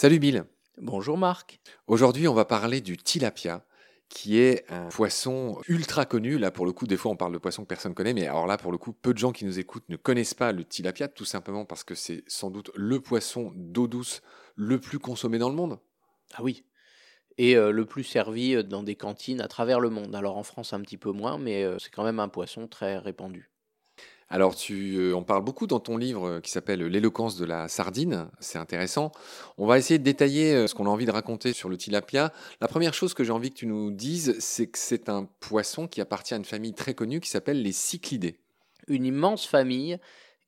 Salut Bill. Bonjour Marc. Aujourd'hui, on va parler du tilapia, qui est un poisson ultra connu. Là, pour le coup, des fois, on parle de poisson que personne ne connaît, mais alors là, pour le coup, peu de gens qui nous écoutent ne connaissent pas le tilapia, tout simplement parce que c'est sans doute le poisson d'eau douce le plus consommé dans le monde. Ah oui. Et euh, le plus servi euh, dans des cantines à travers le monde. Alors en France, un petit peu moins, mais euh, c'est quand même un poisson très répandu. Alors, tu en parles beaucoup dans ton livre qui s'appelle L'éloquence de la sardine. C'est intéressant. On va essayer de détailler ce qu'on a envie de raconter sur le tilapia. La première chose que j'ai envie que tu nous dises, c'est que c'est un poisson qui appartient à une famille très connue qui s'appelle les cyclidés. Une immense famille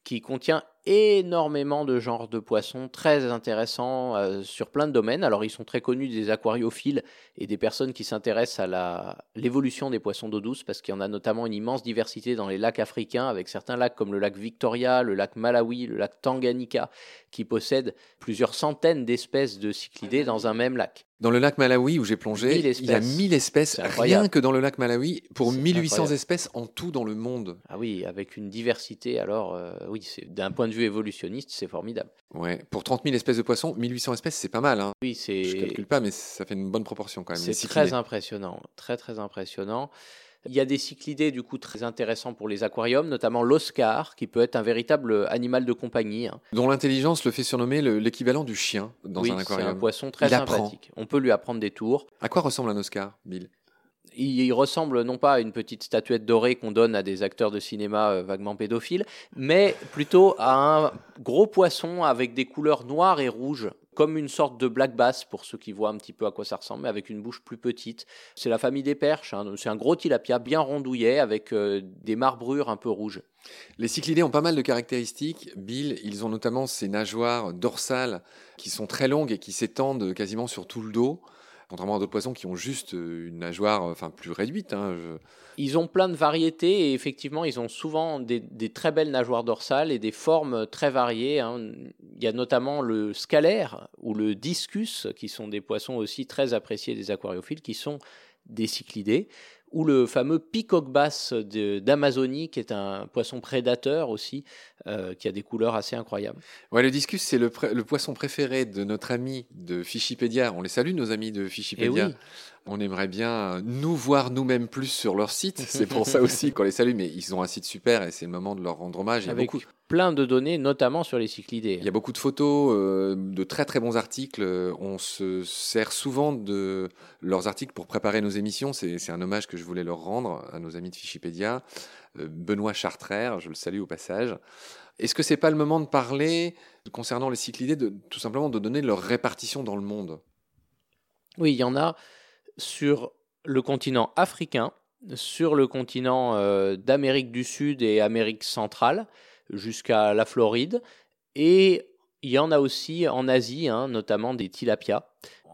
qui contient énormément de genres de poissons très intéressants euh, sur plein de domaines. Alors ils sont très connus des aquariophiles et des personnes qui s'intéressent à l'évolution des poissons d'eau douce parce qu'il y en a notamment une immense diversité dans les lacs africains avec certains lacs comme le lac Victoria, le lac Malawi, le lac Tanganyika qui possèdent plusieurs centaines d'espèces de cyclidés dans un même lac. Dans le lac Malawi où j'ai plongé, il y a 1000 espèces, rien que dans le lac Malawi, pour 1800 espèces en tout dans le monde. Ah oui, avec une diversité, alors euh, oui, d'un point de vue évolutionniste, c'est formidable. Ouais, pour 30 000 espèces de poissons, 1800 espèces, c'est pas mal. Hein. Oui, c'est. Je calcule pas, mais ça fait une bonne proportion quand même. C'est très impressionnant, très très impressionnant. Il y a des cyclidés du coup très intéressants pour les aquariums, notamment l'Oscar, qui peut être un véritable animal de compagnie. Hein. Dont l'intelligence le fait surnommer l'équivalent du chien dans un aquarium. C'est un poisson très sympathique. On peut lui apprendre des tours. À quoi ressemble un Oscar, Bill? Il, ressemble non pas à une petite statuette dorée qu'on donne à des acteurs de cinéma euh, vaguement pédophiles, mais plutôt à un gros poisson avec des couleurs noires et rouges, comme une sorte de black bass pour ceux qui voient un petit peu à quoi ça ressemble, mais avec une bouche plus petite. C'est la famille des perches, hein. c'est un gros tilapia bien rondouillet avec euh, des marbrures un peu rouges. Les cyclidés ont pas mal de caractéristiques. Bill, ils ont notamment ces nageoires dorsales qui sont très longues et qui s'étendent quasiment sur tout le dos contrairement à d'autres poissons qui ont juste euh, une nageoire enfin, plus réduite. Hein, ils ont plein de variétés et effectivement, ils ont souvent des, très belles nageoires dorsales et des formes très variées. Hein. Il y a notamment le scalaire ou le discus, qui sont des poissons aussi très appréciés des aquariophiles, qui sont des cyclidés ou le fameux peacock bass d'Amazonie, qui est un poisson prédateur aussi, euh, qui a des couleurs assez incroyables. Ouais, le discus, c'est le, poisson préféré de notre ami de Fichipédia. On les salue, nos amis de Fichipédia. Eh On aimerait bien nous voir nous-mêmes plus sur leur site. C'est pour ça aussi qu'on les salue, mais ils ont un site super et c'est le moment de leur rendre hommage. Avec beaucoup... plein de données, notamment sur les cyclidés. Il y a beaucoup de photos, euh, de très très bons articles. On se sert souvent de leurs articles pour préparer nos émissions. C'est un hommage que je voulais leur rendre à nos amis de Fichipédia. Euh, Benoît Chartrère, je le salue au passage. Est-ce que c'est pas le moment de parler concernant les cyclidés, de, tout simplement de donner leur répartition dans le monde? Oui, il y en a sur le continent africain, sur le continent euh, d'Amérique du Sud et Amérique centrale, jusqu'à la Floride, et il y en a aussi en Asie, hein, notamment des tilapias.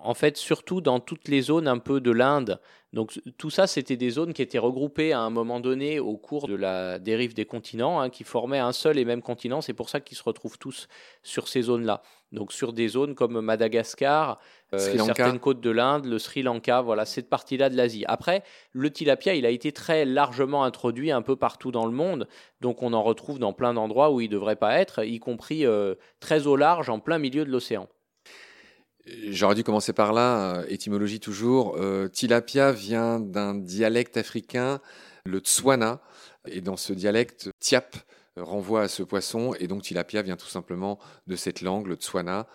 En fait, surtout dans toutes les zones un peu de l'Inde, donc tout ça, c'était des zones qui étaient regroupées à un moment donné au cours de la dérive des continents, hein, qui formaient un seul et même continent. C'est pour ça qu'ils se retrouvent tous sur ces zones-là. Donc sur des zones comme Madagascar, euh, certaines côtes de l'Inde, le Sri Lanka, voilà cette partie-là de l'Asie. Après, le tilapia, il a été très largement introduit un peu partout dans le monde, donc on en retrouve dans plein d'endroits où il ne devrait pas être, y compris euh, très au large, en plein milieu de l'océan. J'aurais dû commencer par là, euh, étymologie toujours. Euh, tilapia vient d'un dialecte africain, le Tswana, et dans ce dialecte, tiap renvoie à ce poisson, et donc tilapia vient tout simplement de cette langue, le Tswana.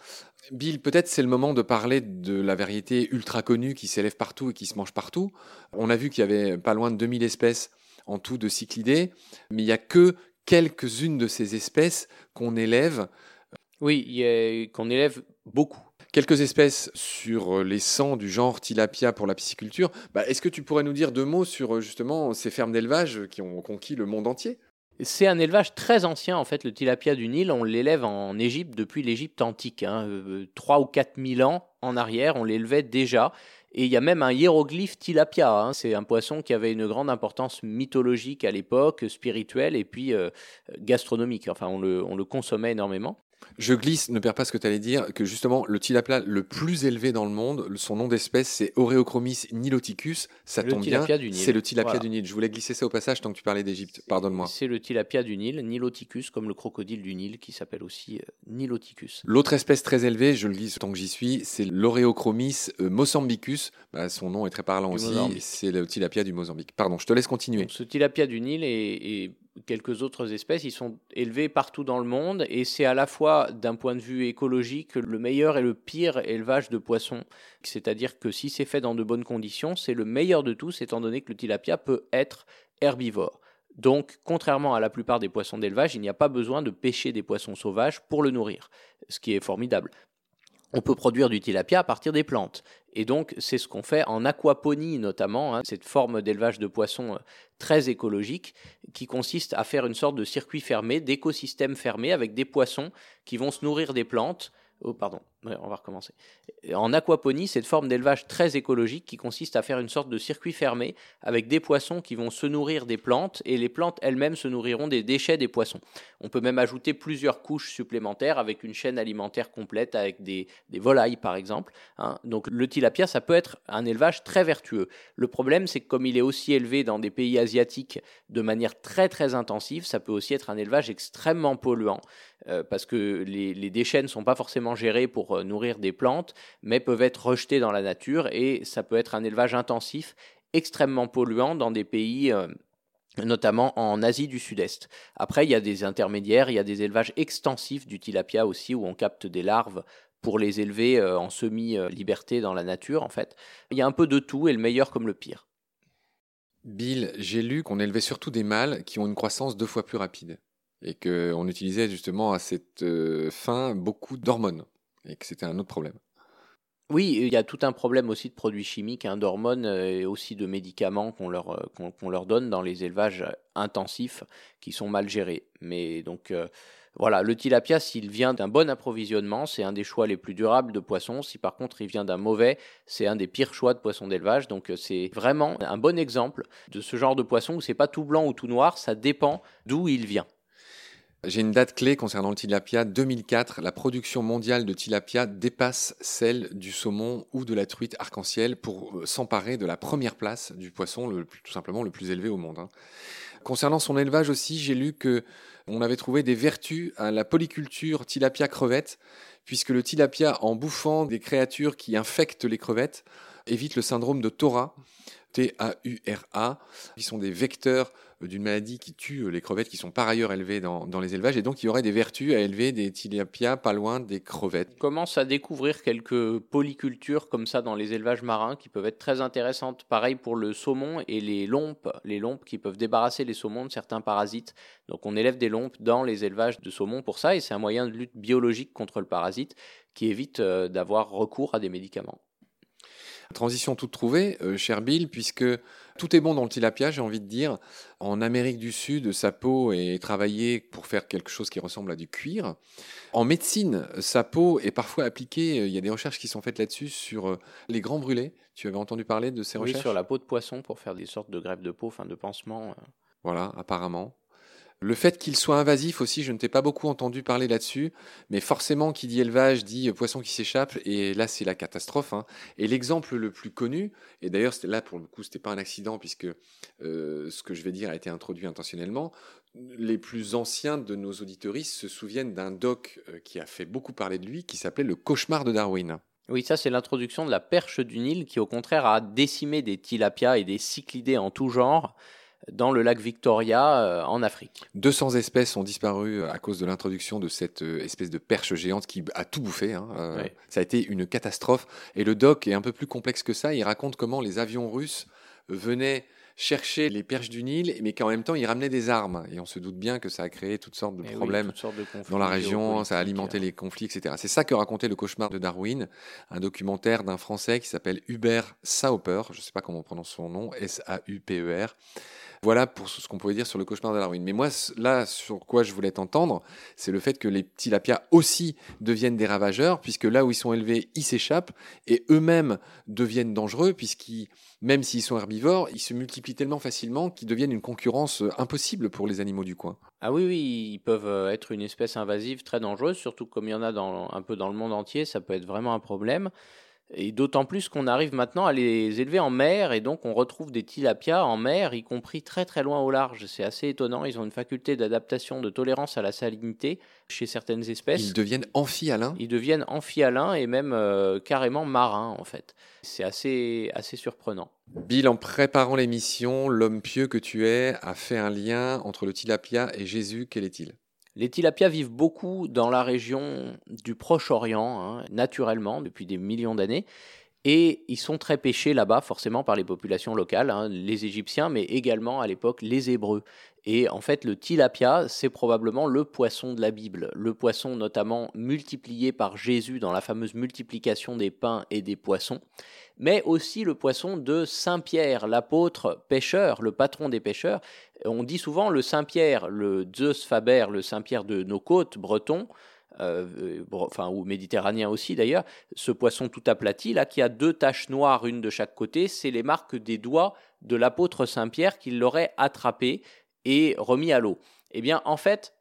Bill, peut-être c'est le moment de parler de la variété ultra connue qui s'élève partout et qui se mange partout. On a vu qu'il y avait pas loin de 2000 espèces en tout de cyclidés, mais il n'y a que quelques-unes de ces espèces qu'on élève. Oui, qu'on élève beaucoup quelques espèces sur euh, les sangs du genre tilapia pour la pisciculture. Bah, est-ce que tu pourrais nous dire deux mots sur euh, justement ces fermes d'élevage qui ont conquis le monde entier? C'est un élevage très ancien, en fait, le tilapia du Nil. On l'élève en Égypte depuis l'Égypte antique. Hein, 3 euh, ou 4 000 ans en arrière, on l'élevait déjà. Et il y a même un hiéroglyphe tilapia. Hein. C'est un poisson qui avait une grande importance mythologique à l'époque, spirituelle et puis gastronomique. Enfin, on le, on le consommait énormément. Je glisse, ne perds pas ce que tu allais dire, que justement le tilapia le plus élevé dans le monde, son nom d'espèce c'est Oreochromis niloticus. Ça tombe bien, c'est le tilapia du Nil. Je voulais glisser ça au passage tant que tu parlais d'Égypte. Pardonne-moi. C'est le tilapia du Nil, Niloticus, comme le crocodile du Nil qui s'appelle aussi euh, Niloticus. L'autre espèce très élevée, je le glisse tant que j'y suis, c'est l'Oreochromis euh, mosambicus. Bah, son nom est très parlant aussi. C'est le tilapia du Mozambique. Pardon, je te laisse continuer. ce tilapia du Nil est quelques autres espèces, ils sont élevés partout dans le monde et c'est à la fois d'un point de vue écologique le meilleur et le pire élevage de poissons. C'est-à-dire que si c'est fait dans de bonnes conditions, c'est le meilleur de tous étant donné que le tilapia peut être herbivore. Donc, contrairement à la plupart des poissons d'élevage, il n'y a pas besoin de pêcher des poissons sauvages pour le nourrir, ce qui est formidable on peut produire du tilapia à partir des plantes. Et donc, c'est ce qu'on fait en aquaponie notamment, hein, cette forme d'élevage de poissons euh, très écologique qui consiste à faire une sorte de circuit fermé, d'écosystème fermé avec des poissons qui vont se nourrir des plantes Oh, pardon, on va recommencer. En aquaponie, cette forme d'élevage très écologique qui consiste à faire une sorte de circuit fermé avec des poissons qui vont se nourrir des plantes et les plantes elles-mêmes se nourriront des déchets des poissons. On peut même ajouter plusieurs couches supplémentaires avec une chaîne alimentaire complète avec des, volailles par exemple. Hein. Donc le tilapia, ça peut être un élevage très vertueux. Le problème, c'est que comme il est aussi élevé dans des pays asiatiques de manière très très intensive, ça peut aussi être un élevage extrêmement polluant. Euh, parce que les, déchets ne sont pas forcément gérés pour euh, nourrir des plantes, mais peuvent être rejetés dans la nature et ça peut être un élevage intensif extrêmement polluant dans des pays euh, notamment en Asie du Sud-Est. Après, il y a des intermédiaires, il y a des élevages extensifs du tilapia aussi, où on capte des larves pour les élever en semi-liberté dans la nature, en fait. Il y a un peu de tout, et le meilleur comme le pire. Bill, j'ai lu qu'on élevait surtout des mâles qui ont une croissance deux fois plus rapide et qu'on utilisait justement à cette euh, fin beaucoup d'hormones et que c'était un autre problème. Oui, il y a tout un problème aussi de produits chimiques, hein, d'hormones euh, et aussi de médicaments qu'on leur, euh, donne dans les élevages intensifs qui sont mal gérés. Mais donc voilà, le tilapia, s'il vient d'un bon approvisionnement, c'est un des choix les plus durables de poissons. Si par contre il vient d'un mauvais, c'est un des pires choix de poissons d'élevage. Donc c'est vraiment un bon exemple de ce genre de poisson où c'est pas tout blanc ou tout noir, ça dépend d'où il vient. J'ai une date clé concernant le tilapia. 2004, la production mondiale de tilapia dépasse celle du saumon ou de la truite arc-en-ciel pour euh, s'emparer de la première place du poisson, le, tout simplement le plus élevé au monde. Hein. Concernant son élevage aussi, j'ai lu que on avait trouvé des vertus à la polyculture tilapia crevette, puisque le tilapia, en bouffant des créatures qui infectent les crevettes, évite le syndrome de Tora, T-A-U-R-A, qui sont des vecteurs d'une maladie qui tue euh, les crevettes qui sont par ailleurs élevées dans, les élevages et donc il y aurait des vertus à élever des tilapias pas loin des crevettes. On commence à découvrir quelques polycultures comme ça dans les élevages marins qui peuvent être très intéressantes. Pareil pour le saumon et les lompes, les lompes qui peuvent débarrasser les saumons de certains parasites. Donc on élève des lompes dans les élevages de saumon pour ça et c'est un moyen de lutte biologique contre le parasite qui évite euh, d'avoir recours à des médicaments. Transition toute trouvée, euh, cher Bill, puisque tout est bon dans le tilapia, j'ai envie de dire. En Amérique du Sud, sa peau est travaillée pour faire quelque chose qui ressemble à du cuir. En médecine, sa peau est parfois appliquée, euh, il y a des recherches qui sont faites là-dessus sur euh, les grands brûlés. Tu avais entendu parler de ces recherches? Oui, sur la peau de poisson pour faire des sortes de greffes de peau, enfin de pansements. Voilà, apparemment. Le fait qu'il soit invasif aussi, je ne t'ai pas beaucoup entendu parler là-dessus, mais forcément, qui dit élevage dit poisson qui s'échappe, et là, c'est la catastrophe. Hein. Et l'exemple le plus connu, et d'ailleurs, là, pour le coup, ce n'était pas un accident, puisque euh, ce que je vais dire a été introduit intentionnellement, les plus anciens de nos auditoristes se souviennent d'un doc euh, qui a fait beaucoup parler de lui, qui s'appelait Le cauchemar de Darwin. Oui, ça c'est l'introduction de la perche du Nil qui au contraire a décimé des tilapias et des cyclidés en tout genre dans le lac Victoria euh, en Afrique. 200 espèces ont disparu euh, à cause de l'introduction de cette euh, espèce de perche géante qui a tout bouffé. Hein, ça a été une catastrophe. Et le doc est un peu plus complexe que ça. Il raconte comment les avions russes venaient chercher les perches du Nil, mais qu'en même temps, ils ramenaient des armes. Et on se doute bien que ça a créé toutes sortes de problèmes dans la région, ça a alimenté les conflits, etc. C'est ça que racontait le cauchemar de Darwin, un documentaire d'un Français qui s'appelle Hubert Sauper, je ne sais pas comment on prononce son nom, S-A-U-P-E-R, Voilà pour ce qu'on pourrait dire sur le cauchemar de Darwin. Mais moi, là, sur quoi je voulais t'entendre, c'est le fait que les tilapias aussi deviennent des ravageurs, puisque là où ils sont élevés, ils s'échappent et eux-mêmes deviennent dangereux, puisqu'ils, même s'ils sont herbivores, ils se multiplient tellement facilement qu'ils deviennent une concurrence euh, impossible pour les animaux du coin. Ah oui, oui, ils peuvent euh, être une espèce invasive très dangereuse, surtout comme il y en a un peu dans le monde entier, ça peut être vraiment un problème. Et d'autant plus qu'on arrive maintenant à les élever en mer, et donc on retrouve des tilapias en mer, y compris très très loin au large. C'est assez étonnant, ils ont une faculté d'adaptation, de tolérance à la salinité chez certaines espèces. Ils deviennent amphihalins Ils deviennent amphihalins et même euh, carrément marins en fait. C'est assez, assez surprenant. Bill, en préparant l'émission, l'homme pieux que tu es a fait un lien entre le tilapia et Jésus. Quel est-il? Les tilapias vivent beaucoup dans la région du Proche-Orient, hein, naturellement, depuis des millions d'années. Et ils sont très pêchés là-bas, forcément par les populations locales, hein, les Égyptiens, mais également à l'époque les Hébreux. Et en fait, le tilapia, c'est probablement le poisson de la Bible, le poisson notamment multiplié par Jésus dans la fameuse multiplication des pains et des poissons, mais aussi le poisson de Saint Pierre, l'apôtre pêcheur, le patron des pêcheurs. On dit souvent le Saint Pierre, le Zeus Faber, le Saint Pierre de nos côtes bretons, euh, enfin ou méditerranéen aussi d'ailleurs, ce poisson tout aplati là qui a deux taches noires une de chaque côté, c'est les marques des doigts de l'apôtre Saint Pierre qui l'aurait attrapé et remis à l'eau. Eh bien en fait,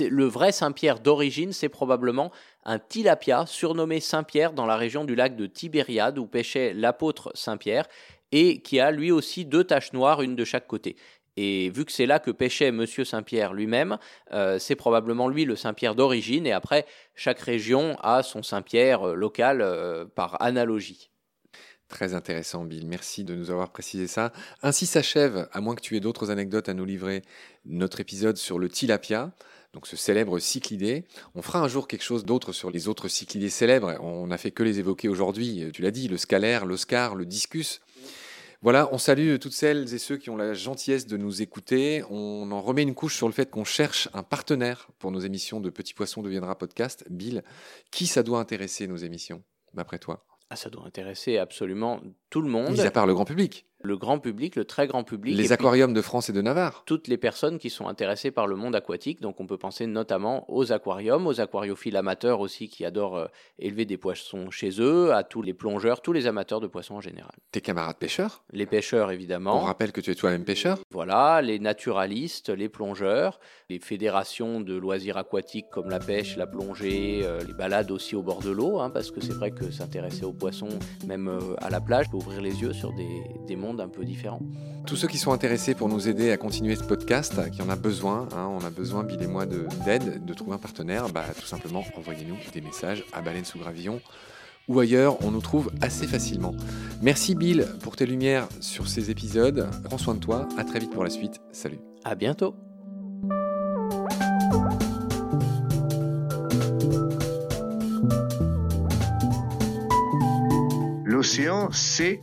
le vrai Saint-Pierre d'origine, c'est probablement un tilapia surnommé Saint-Pierre dans la région du lac de Tibériade où pêchait l'apôtre Saint-Pierre et qui a lui aussi deux taches noires, une de chaque côté. Et vu que c'est là que pêchait Monsieur Saint-Pierre lui-même, euh, c'est probablement lui le Saint-Pierre d'origine. Et après, chaque région a son Saint-Pierre euh, local euh, par analogie. Très intéressant, Bill. Merci de nous avoir précisé ça. Ainsi s'achève, à moins que tu aies d'autres anecdotes à nous livrer, notre épisode sur le tilapia, donc ce célèbre cyclidé. On fera un jour quelque chose d'autre sur les autres cyclidés célèbres. On n'a fait que les évoquer aujourd'hui. Tu l'as dit, le scalaire, l'oscar, le discus. Voilà, on salue toutes celles et ceux qui ont la gentillesse de nous écouter. On en remet une couche sur le fait qu'on cherche un partenaire pour nos émissions de Petit Poisson deviendra podcast. Bill, qui ça doit intéresser nos émissions, d'après toi? Ah, Ça doit intéresser absolument tout le monde. Mis à part le grand public le grand public, le très grand public. Les aquariums de France et de Navarre. Toutes les personnes qui sont intéressées par le monde aquatique. Donc on peut penser notamment aux aquariums, aux aquariophiles amateurs aussi qui adorent euh, élever des poissons chez eux, à tous les plongeurs, tous les amateurs de poissons en général. Tes camarades pêcheurs? Les pêcheurs évidemment. On rappelle que tu es toi-même pêcheur Voilà, les naturalistes, les plongeurs, les fédérations de loisirs aquatiques comme la pêche, la plongée, euh, les balades aussi au bord de l'eau, hein, parce que c'est vrai que s'intéresser aux poissons, même euh, à la plage, peut ouvrir les yeux sur des, des mondes un peu différent. Tous ceux qui sont intéressés pour nous aider à continuer ce podcast, qui en a besoin, hein, on a besoin, Bill et moi, d'aide, de, trouver un partenaire, bah, tout simplement envoyez-nous des messages à Baleine sous Gravillon ou ailleurs, on nous trouve assez facilement. Merci Bill pour tes lumières sur ces épisodes. Prends soin de toi, à très vite pour la suite. Salut. À bientôt. L'océan, c'est